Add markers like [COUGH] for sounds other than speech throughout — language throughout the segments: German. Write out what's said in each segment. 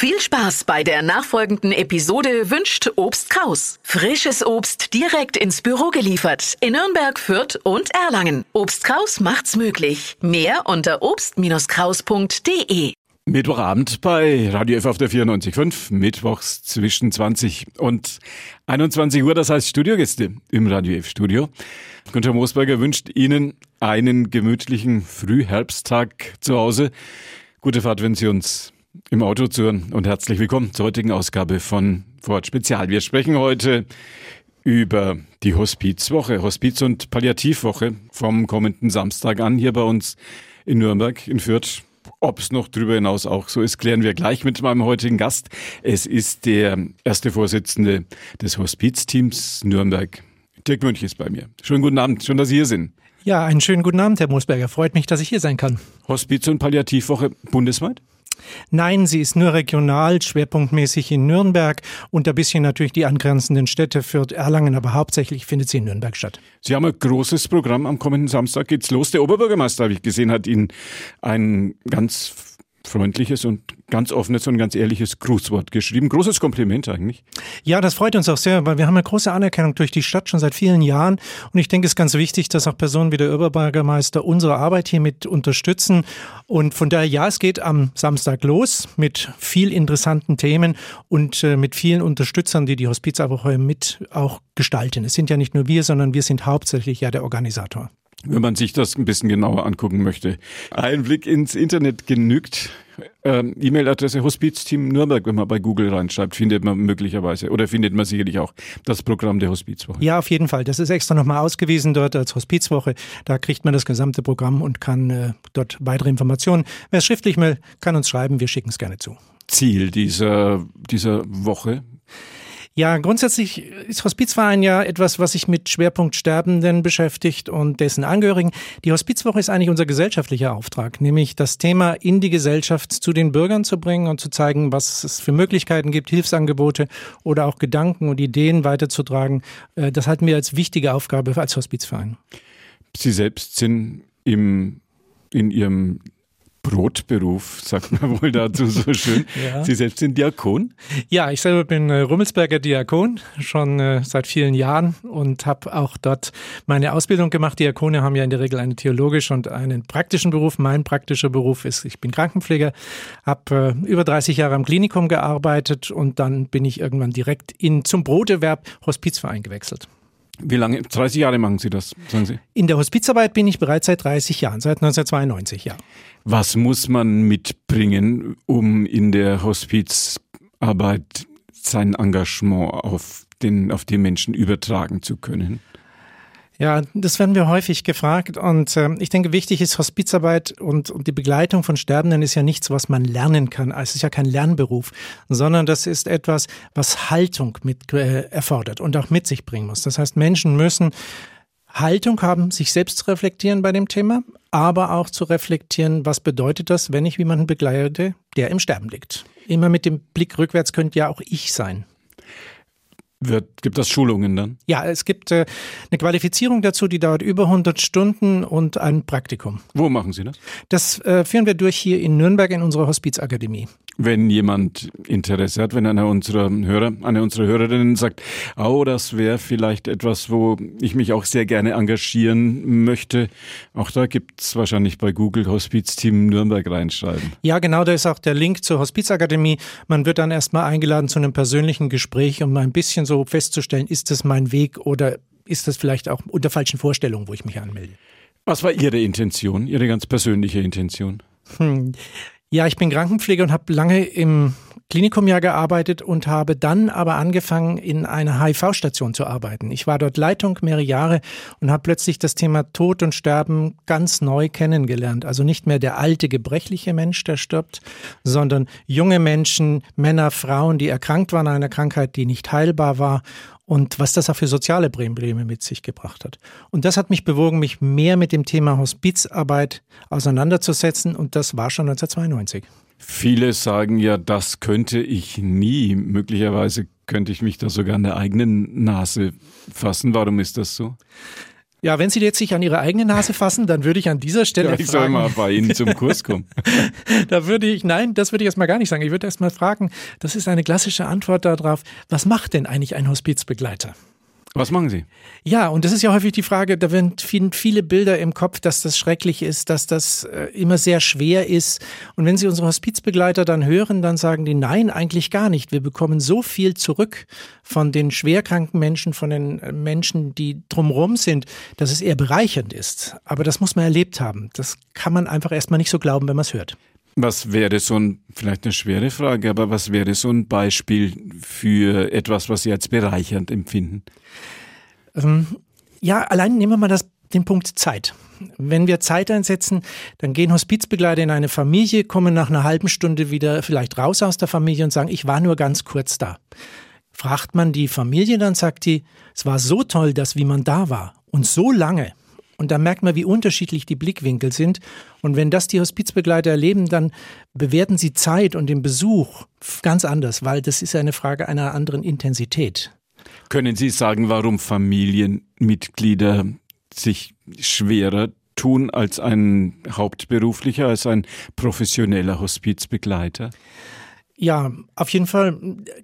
Viel Spaß bei der nachfolgenden Episode wünscht Obst Kraus. Frisches Obst direkt ins Büro geliefert in Nürnberg, Fürth und Erlangen. Obst Kraus macht's möglich. Mehr unter obst-kraus.de. Mittwochabend bei Radio F auf der 94.5, mittwochs zwischen 20 und 21 Uhr, das heißt Studiogäste im Radio F Studio. Günther Moosberger wünscht Ihnen einen gemütlichen Frühherbsttag zu Hause. Gute Fahrt, wenn Sie uns im Auto zuhören und herzlich willkommen zur heutigen Ausgabe von Wort Spezial. Wir sprechen heute über die Hospizwoche, Hospiz- und Palliativwoche vom kommenden Samstag an hier bei uns in Nürnberg, in Fürth ob es noch darüber hinaus auch so ist, klären wir gleich mit meinem heutigen Gast. Es ist der erste Vorsitzende des Hospizteams Nürnberg. Dirk Münch ist bei mir. Schönen guten Abend, schön, dass Sie hier sind. Ja, einen schönen guten Abend, Herr Moosberger. Freut mich, dass ich hier sein kann. Hospiz- und Palliativwoche bundesweit? Nein, sie ist nur regional, schwerpunktmäßig in Nürnberg und ein bisschen natürlich die angrenzenden Städte Fürth, Erlangen, aber hauptsächlich findet sie in Nürnberg statt. Sie haben ein großes Programm. Am kommenden Samstag geht's los. Der Oberbürgermeister, habe ich gesehen, hat Ihnen ein ganz freundliches und ganz offenes und ganz ehrliches Grußwort geschrieben. Großes Kompliment eigentlich. Ja, das freut uns auch sehr, weil wir haben eine große Anerkennung durch die Stadt schon seit vielen Jahren. Und ich denke, es ist ganz wichtig, dass auch Personen wie der Oberbürgermeister unsere Arbeit hier mit unterstützen. Und von daher, ja, es geht am Samstag los mit viel interessanten Themen und äh, mit vielen Unterstützern, die die Hospizwoche mit auch gestalten. Es sind ja nicht nur wir, sondern wir sind hauptsächlich ja der Organisator wenn man sich das ein bisschen genauer angucken möchte. Ein Blick ins Internet genügt. Ähm, E-Mail-Adresse Hospizteam Nürnberg, wenn man bei Google reinschreibt, findet man möglicherweise oder findet man sicherlich auch das Programm der Hospizwoche. Ja, auf jeden Fall. Das ist extra nochmal ausgewiesen dort als Hospizwoche. Da kriegt man das gesamte Programm und kann äh, dort weitere Informationen. Wer es schriftlich will, kann uns schreiben. Wir schicken es gerne zu. Ziel dieser, dieser Woche ja, grundsätzlich ist Hospizverein ja etwas, was sich mit Schwerpunkt Sterbenden beschäftigt und dessen Angehörigen. Die Hospizwoche ist eigentlich unser gesellschaftlicher Auftrag, nämlich das Thema in die Gesellschaft zu den Bürgern zu bringen und zu zeigen, was es für Möglichkeiten gibt, Hilfsangebote oder auch Gedanken und Ideen weiterzutragen. Äh, das halten wir als wichtige Aufgabe als Hospizverein. Sie selbst sind im, in Ihrem Brotberuf, sagt man [LAUGHS] wohl dazu so schön. ja. Sie selbst sind Diakon? Ja, ich selber bin äh, Rummelsberger Diakon, schon äh, seit vielen Jahren und habe auch dort meine Ausbildung gemacht. Diakone haben ja in der Regel einen theologischen und einen praktischen Beruf. Mein praktischer Beruf ist, ich bin Krankenpfleger, habe äh, über 30 Jahre am Klinikum gearbeitet und dann bin ich irgendwann direkt in, zum Broterwerb Hospizverein gewechselt. Wie lange? 30 Jahre machen Sie das, sagen Sie? In der Hospizarbeit bin ich bereits seit 30 Jahren, seit 1992, ja. Was muss man mitbringen, um in der Hospizarbeit sein Engagement auf, den, auf die Menschen übertragen zu können? Ja, das werden wir häufig gefragt und äh, ich denke, wichtig ist Hospizarbeit und, und die Begleitung von Sterbenden ist ja nichts, was man lernen kann. Es ist ja kein Lernberuf, sondern das ist etwas, was Haltung mit äh, erfordert und auch mit sich bringen muss. Das heißt, Menschen müssen Haltung haben, sich selbst zu reflektieren bei dem Thema, aber auch zu reflektieren, was bedeutet das, wenn ich jemanden begleite, der im Sterben liegt. Immer mit dem Blick rückwärts könnte ja auch ich sein. Wird, gibt das Schulungen dann? Ja, es gibt äh, eine Qualifizierung dazu, die dauert über 100 Stunden und ein Praktikum. Wo machen Sie das? Das äh, führen wir durch hier in Nürnberg in unserer Hospizakademie. Wenn jemand Interesse hat, wenn einer unserer Hörer, eine unserer Hörerinnen sagt, oh, das wäre vielleicht etwas, wo ich mich auch sehr gerne engagieren möchte, auch da gibt's wahrscheinlich bei Google Hospizteam Nürnberg reinschreiben. Ja, genau, da ist auch der Link zur Hospizakademie. Man wird dann erstmal eingeladen zu einem persönlichen Gespräch, um ein bisschen so festzustellen, ist das mein Weg oder ist das vielleicht auch unter falschen Vorstellungen, wo ich mich anmelde. Was war Ihre Intention, Ihre ganz persönliche Intention? Hm. Ja, ich bin Krankenpfleger und habe lange im Klinikum ja gearbeitet und habe dann aber angefangen, in einer HIV-Station zu arbeiten. Ich war dort Leitung mehrere Jahre und habe plötzlich das Thema Tod und Sterben ganz neu kennengelernt. Also nicht mehr der alte, gebrechliche Mensch, der stirbt, sondern junge Menschen, Männer, Frauen, die erkrankt waren an einer Krankheit, die nicht heilbar war und was das auch für soziale Probleme mit sich gebracht hat. Und das hat mich bewogen, mich mehr mit dem Thema Hospizarbeit auseinanderzusetzen und das war schon 1992. Viele sagen ja, das könnte ich nie. Möglicherweise könnte ich mich da sogar an der eigenen Nase fassen. Warum ist das so? Ja, wenn Sie jetzt sich an Ihre eigene Nase fassen, dann würde ich an dieser Stelle. Ja, ich fragen, soll mal bei Ihnen zum Kurs kommen. [LAUGHS] da würde ich, nein, das würde ich erstmal gar nicht sagen. Ich würde erstmal fragen, das ist eine klassische Antwort darauf, was macht denn eigentlich ein Hospizbegleiter? Was machen Sie? Ja, und das ist ja häufig die Frage, da werden viele Bilder im Kopf, dass das schrecklich ist, dass das äh, immer sehr schwer ist. Und wenn Sie unsere Hospizbegleiter dann hören, dann sagen die, nein, eigentlich gar nicht. Wir bekommen so viel zurück von den schwerkranken Menschen, von den äh, Menschen, die drumherum sind, dass es eher bereichernd ist. Aber das muss man erlebt haben. Das kann man einfach erstmal nicht so glauben, wenn man es hört. Was wäre so ein, vielleicht eine schwere Frage, aber was wäre so ein Beispiel für etwas, was Sie als bereichernd empfinden? Ähm, ja, allein nehmen wir mal das, den Punkt Zeit. Wenn wir Zeit einsetzen, dann gehen Hospizbegleiter in eine Familie, kommen nach einer halben Stunde wieder vielleicht raus aus der Familie und sagen, ich war nur ganz kurz da. Fragt man die Familie, dann sagt die, es war so toll, dass wie man da war und so lange. Und da merkt man, wie unterschiedlich die Blickwinkel sind. Und wenn das die Hospizbegleiter erleben, dann bewerten sie Zeit und den Besuch ganz anders, weil das ist eine Frage einer anderen Intensität. Können Sie sagen, warum Familienmitglieder sich schwerer tun als ein hauptberuflicher, als ein professioneller Hospizbegleiter? Ja, auf jeden Fall.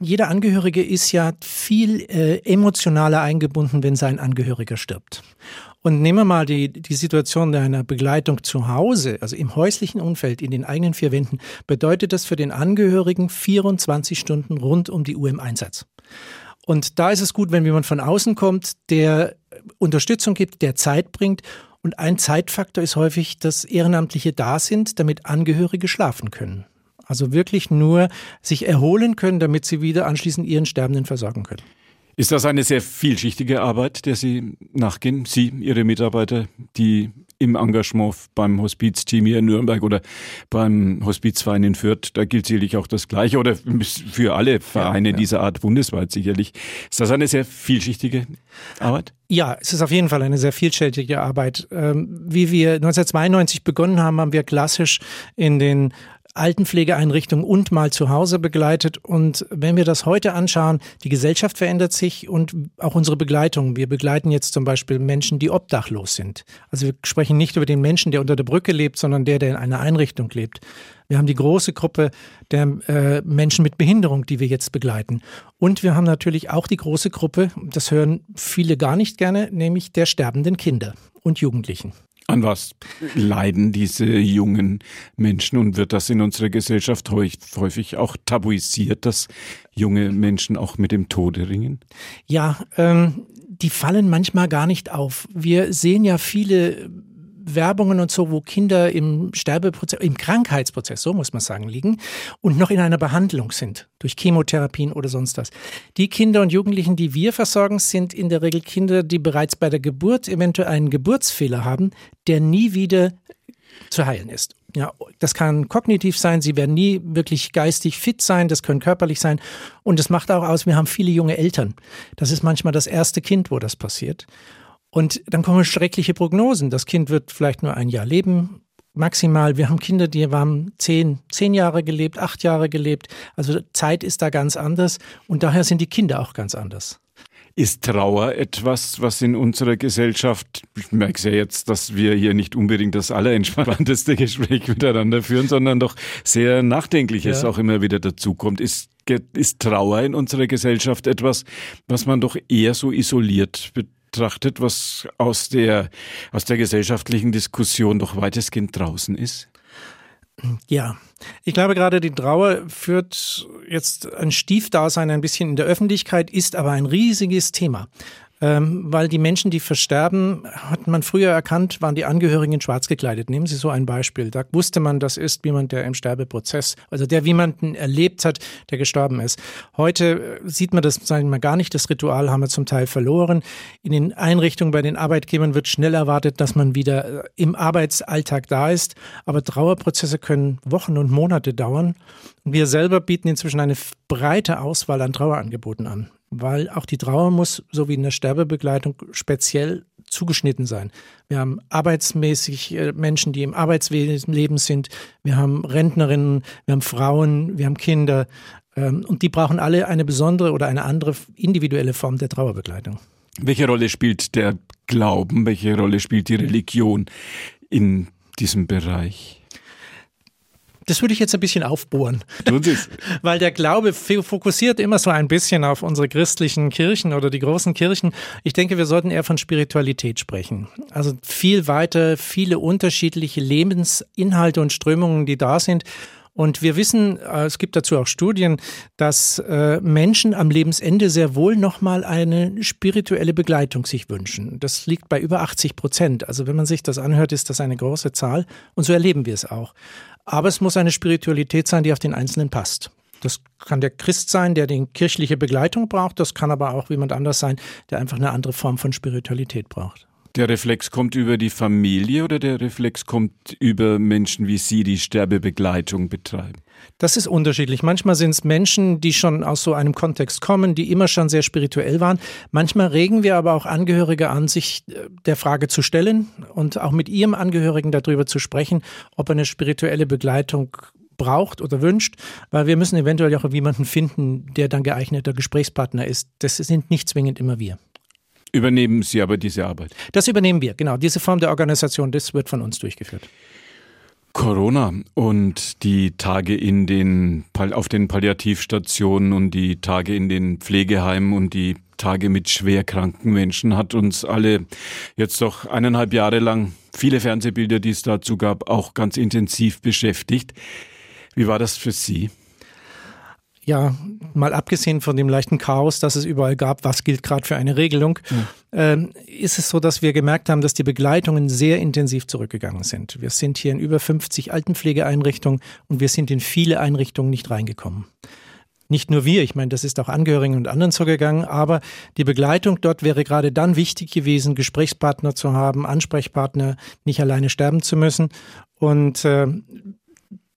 Jeder Angehörige ist ja viel äh, emotionaler eingebunden, wenn sein Angehöriger stirbt. Und nehmen wir mal die, die Situation einer Begleitung zu Hause, also im häuslichen Umfeld, in den eigenen vier Wänden, bedeutet das für den Angehörigen 24 Stunden rund um die Uhr im Einsatz. Und da ist es gut, wenn jemand von außen kommt, der Unterstützung gibt, der Zeit bringt. Und ein Zeitfaktor ist häufig, dass Ehrenamtliche da sind, damit Angehörige schlafen können. Also wirklich nur sich erholen können, damit sie wieder anschließend ihren Sterbenden versorgen können. Ist das eine sehr vielschichtige Arbeit, der Sie nachgehen? Sie, Ihre Mitarbeiter, die im Engagement beim Hospizteam hier in Nürnberg oder beim Hospizverein in Fürth, da gilt sicherlich auch das Gleiche oder für alle Vereine ja, ja. dieser Art bundesweit sicherlich. Ist das eine sehr vielschichtige Arbeit? Ja, es ist auf jeden Fall eine sehr vielschichtige Arbeit. Ähm, wie wir 1992 begonnen haben, haben wir klassisch in den Altenpflegeeinrichtungen und mal zu Hause begleitet. Und wenn wir das heute anschauen, die Gesellschaft verändert sich und auch unsere Begleitung. Wir begleiten jetzt zum Beispiel Menschen, die obdachlos sind. Also wir sprechen nicht über den Menschen, der unter der Brücke lebt, sondern der, der in einer Einrichtung lebt. Wir haben die große Gruppe der äh, Menschen mit Behinderung, die wir jetzt begleiten. Und wir haben natürlich auch die große Gruppe, das hören viele gar nicht gerne, nämlich der sterbenden Kinder und Jugendlichen. An was leiden diese jungen Menschen und wird das in unserer Gesellschaft häufig auch tabuisiert, dass junge Menschen auch mit dem Tode ringen? Ja, ähm, die fallen manchmal gar nicht auf. Wir sehen ja viele Werbungen und so, wo Kinder im Sterbeprozess, im Krankheitsprozess, so muss man sagen, liegen und noch in einer Behandlung sind, durch Chemotherapien oder sonst was. Die Kinder und Jugendlichen, die wir versorgen, sind in der Regel Kinder, die bereits bei der Geburt eventuell einen Geburtsfehler haben, der nie wieder zu heilen ist. Ja, das kann kognitiv sein, sie werden nie wirklich geistig fit sein, das können körperlich sein. Und es macht auch aus, wir haben viele junge Eltern. Das ist manchmal das erste Kind, wo das passiert. Und dann kommen schreckliche Prognosen. Das Kind wird vielleicht nur ein Jahr leben, maximal. Wir haben Kinder, die haben zehn, zehn Jahre gelebt, acht Jahre gelebt. Also Zeit ist da ganz anders und daher sind die Kinder auch ganz anders. Ist Trauer etwas, was in unserer Gesellschaft, ich merke es ja jetzt, dass wir hier nicht unbedingt das allerentspannteste [LAUGHS] Gespräch miteinander führen, sondern doch sehr Nachdenkliches ja. auch immer wieder dazukommt. Ist, ist Trauer in unserer Gesellschaft etwas, was man doch eher so isoliert betrachtet, was aus der, aus der gesellschaftlichen Diskussion doch weitestgehend draußen ist? Ja, ich glaube gerade die Trauer führt jetzt ein Stiefdasein ein bisschen in der Öffentlichkeit, ist aber ein riesiges Thema. Ähm, weil die Menschen, die versterben, hat man früher erkannt, waren die Angehörigen schwarz gekleidet. Nehmen Sie so ein Beispiel. Da wusste man, das ist jemand, der im Sterbeprozess, also der jemanden erlebt hat, der gestorben ist. Heute äh, sieht man das, sagen wir gar nicht, das Ritual haben wir zum Teil verloren. In den Einrichtungen bei den Arbeitgebern wird schnell erwartet, dass man wieder äh, im Arbeitsalltag da ist. Aber Trauerprozesse können Wochen und Monate dauern. Wir selber bieten inzwischen eine breite Auswahl an Trauerangeboten an weil auch die Trauer muss, so wie in der Sterbebegleitung, speziell zugeschnitten sein. Wir haben arbeitsmäßig äh, Menschen, die im Arbeitsleben sind. Wir haben Rentnerinnen, wir haben Frauen, wir haben Kinder. Ähm, und die brauchen alle eine besondere oder eine andere individuelle Form der Trauerbegleitung. Welche Rolle spielt der Glauben, welche Rolle spielt die Religion in diesem Bereich? Das würde ich jetzt ein bisschen aufbohren. Tun Sie es. [LAUGHS] Weil der Glaube fokussiert immer so ein bisschen auf unsere christlichen Kirchen oder die großen Kirchen. Ich denke, wir sollten eher von Spiritualität sprechen. Also viel weiter, viele unterschiedliche Lebensinhalte und Strömungen, die da sind. Und wir wissen, äh, es gibt dazu auch Studien, dass äh, Menschen am Lebensende sehr wohl nochmal eine spirituelle Begleitung sich wünschen. Das liegt bei über 80 Prozent. Also wenn man sich das anhört, ist das eine große Zahl. Und so erleben wir es auch. Aber es muss eine Spiritualität sein, die auf den Einzelnen passt. Das kann der Christ sein, der die kirchliche Begleitung braucht. Das kann aber auch jemand anders sein, der einfach eine andere Form von Spiritualität braucht. Der Reflex kommt über die Familie oder der Reflex kommt über Menschen wie Sie, die Sterbebegleitung betreiben? Das ist unterschiedlich. Manchmal sind es Menschen, die schon aus so einem Kontext kommen, die immer schon sehr spirituell waren. Manchmal regen wir aber auch Angehörige an, sich äh, der Frage zu stellen und auch mit ihrem Angehörigen darüber zu sprechen, ob er eine spirituelle Begleitung braucht oder wünscht, weil wir müssen eventuell auch jemanden finden, der dann geeigneter Gesprächspartner ist. Das sind nicht zwingend immer wir. Übernehmen Sie aber diese Arbeit? Das übernehmen wir, genau. Diese Form der Organisation, das wird von uns durchgeführt. Corona und die Tage in den, auf den Palliativstationen und die Tage in den Pflegeheimen und die Tage mit schwerkranken Menschen hat uns alle jetzt doch eineinhalb Jahre lang viele Fernsehbilder, die es dazu gab, auch ganz intensiv beschäftigt. Wie war das für Sie? Ja, mal abgesehen von dem leichten Chaos, das es überall gab, was gilt gerade für eine Regelung, ja. äh, ist es so, dass wir gemerkt haben, dass die Begleitungen sehr intensiv zurückgegangen sind. Wir sind hier in über 50 Altenpflegeeinrichtungen und wir sind in viele Einrichtungen nicht reingekommen. Nicht nur wir, ich meine, das ist auch Angehörigen und anderen so gegangen, aber die Begleitung dort wäre gerade dann wichtig gewesen, Gesprächspartner zu haben, Ansprechpartner, nicht alleine sterben zu müssen. Und äh,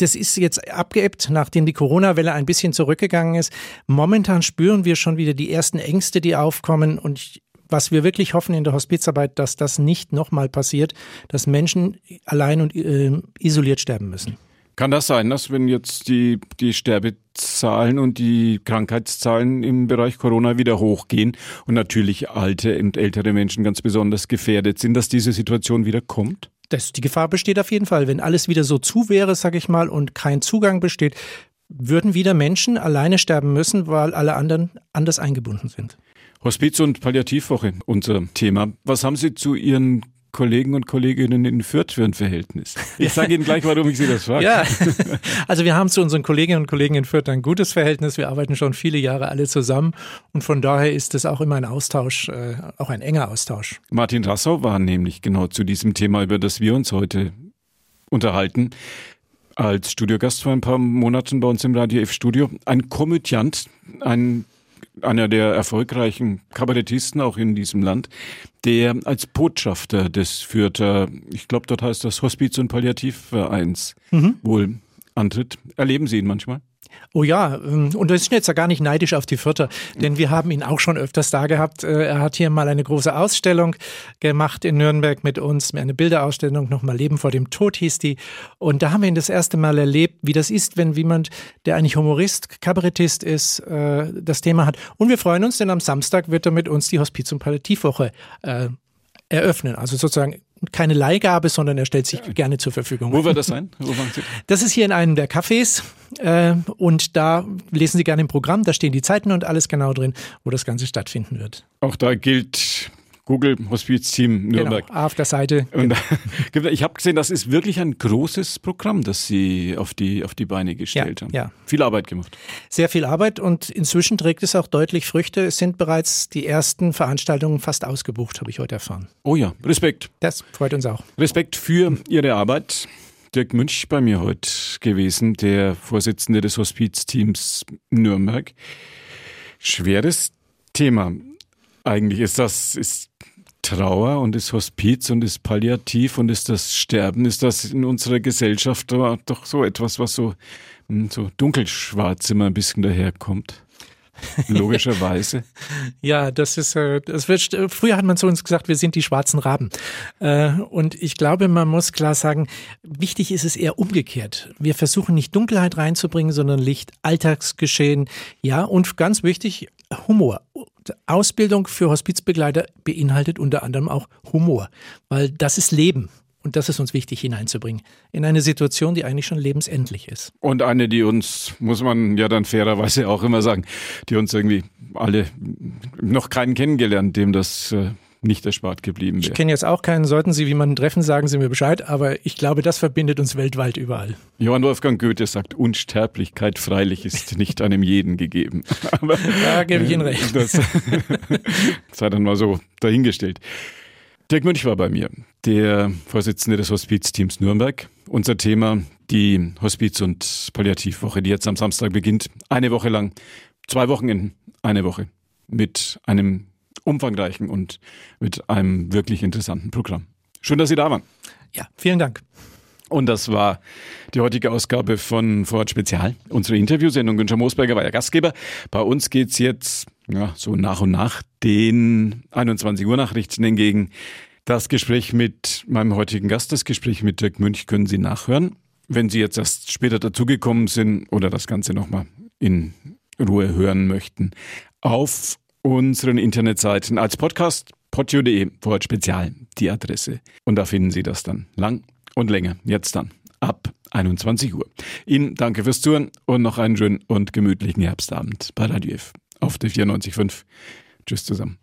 das ist jetzt abgeebbt, nachdem die Corona-Welle ein bisschen zurückgegangen ist. Momentan spüren wir schon wieder die ersten Ängste, die aufkommen und was wir wirklich hoffen in der Hospizarbeit, dass das nicht nochmal passiert, dass Menschen allein und äh, isoliert sterben müssen. Kann das sein, dass wenn jetzt die, die Sterbezahlen und die Krankheitszahlen im Bereich Corona wieder hochgehen und natürlich alte und ältere Menschen ganz besonders gefährdet sind, dass diese Situation wieder kommt? Das, die Gefahr besteht auf jeden Fall. Wenn alles wieder so zu wäre, sag ich mal, und kein Zugang besteht, würden wieder Menschen alleine sterben müssen, weil alle anderen anders eingebunden sind. Hospiz- und Palliativwoche, unser Thema. Was haben Sie zu Ihren Kollegen und Kolleginnen in Fürth für ein Verhältnis? Ich sage Ihnen gleich, warum ich Sie das frage. Ja, also wir haben zu unseren Kolleginnen und Kollegen in Fürth ein gutes Verhältnis. Wir arbeiten schon viele Jahre alle zusammen und von daher ist es auch immer ein Austausch, äh, auch ein enger Austausch. Martin Rassau war nämlich genau zu diesem Thema, über das wir uns heute unterhalten, als Studiogast vor ein paar Monaten bei uns im Radio F Studio. Ein Komödiant, ein einer der erfolgreichen Kabarettisten auch in diesem Land, der als Botschafter des Fürther, ich glaube, dort heißt das Hospiz- und Palliativvereins, mhm. wohl antritt. Erleben Sie ihn manchmal? Oh ja, ähm, und wir sind jetzt ja gar nicht neidisch auf die Vierter, denn wir haben ihn auch schon öfters da gehabt. Äh, er hat hier mal eine große Ausstellung gemacht in Nürnberg mit uns, eine Bilderausstellung, nochmal Leben vor dem Tod hieß die. Und da haben wir ihn das erste Mal erlebt, wie das ist, wenn jemand, der eigentlich Humorist, Kabarettist ist, äh, das Thema hat. Und wir freuen uns, denn am Samstag wird er mit uns die Hospiz- und Palliativwoche äh, eröffnen. Also sozusagen keine Leihgabe, sondern er stellt sich gerne zur Verfügung. Wo wird das sein? das ist hier in einem der Cafés äh, und da lesen Sie gerne im Programm, da stehen die Zeiten und alles genau drin, wo das Ganze stattfinden wird. Auch da gilt Google Hospizteam Nürnberg. Genau, auf der Seite. Und [LAUGHS] genau. ich habe gesehen, das ist wirklich ein großes Programm, das Sie auf die, auf die Beine gestellt ja, haben. Ja. Viel Arbeit gemacht. Sehr viel Arbeit und inzwischen trägt es auch deutlich Früchte. Es sind bereits die ersten Veranstaltungen fast ausgebucht, habe ich heute erfahren. Oh ja, Respekt. Das freut uns auch. Respekt für Ihre Arbeit. Dirk Münch bei mir heute gewesen, der Vorsitzende des Hospizteams Nürnberg. Schweres Thema. Eigentlich ist das, ist Trauer und ist Hospiz und ist Palliativ und ist das Sterben, ist das in unserer Gesellschaft doch so etwas, was so, hm, so dunkelschwarz immer ein bisschen daherkommt. [LAUGHS] Logischerweise. ja, das ist, äh, das wird, früher hat man zu uns gesagt, wir sind die schwarzen Raben. Äh, und ich glaube, man muss klar sagen, wichtig ist es eher umgekehrt. Wir versuchen nicht Dunkelheit reinzubringen, sondern Licht, Alltagsgeschehen. Ja, und ganz wichtig, Humor. Ausbildung für Hospizbegleiter beinhaltet unter anderem auch Humor, weil das ist Leben. Und das ist uns wichtig hineinzubringen. In eine Situation, die eigentlich schon lebensendlich ist. Und eine, die uns, muss man ja dann fairerweise auch immer sagen, die uns irgendwie alle noch keinen kennengelernt, dem das äh, nicht erspart geblieben wäre. Ich kenne jetzt auch keinen, sollten Sie jemanden treffen, sagen Sie mir Bescheid, aber ich glaube, das verbindet uns weltweit überall. Johann Wolfgang Goethe sagt, Unsterblichkeit freilich ist nicht einem jeden gegeben. Aber, [LAUGHS] da gebe ich Ihnen recht. Das [LAUGHS] sei dann mal so dahingestellt. Dirk Münch war bei mir, der Vorsitzende des Hospizteams Nürnberg. Unser Thema die Hospiz- und Palliativwoche, die jetzt am Samstag beginnt. Eine Woche lang, zwei Wochenenden, eine Woche mit einem umfangreichen und mit einem wirklich interessanten Programm. Schön, dass Sie da waren. Ja, vielen Dank. Und das war die heutige Ausgabe von Vorort Spezial, unsere Interviewsendung. Günther Moosberger war ja Gastgeber. Bei uns geht's jetzt ja, so nach und nach den 21 Uhr Nachrichten entgegen. Das Gespräch mit meinem heutigen Gast, das Gespräch mit Dirk Münch können Sie nachhören. Wenn Sie jetzt erst später dazugekommen sind oder das Ganze nochmal in Ruhe hören möchten, auf unseren Internetseiten als Podcast podio.de Vorort Spezial die Adresse. Und da finden Sie das dann lang und länger. Jetzt dann ab 21 Uhr. Ihnen danke fürs Zuhören und noch einen schönen und gemütlichen Herbstabend bei Radio F auf der 94.5. Tschüss zusammen.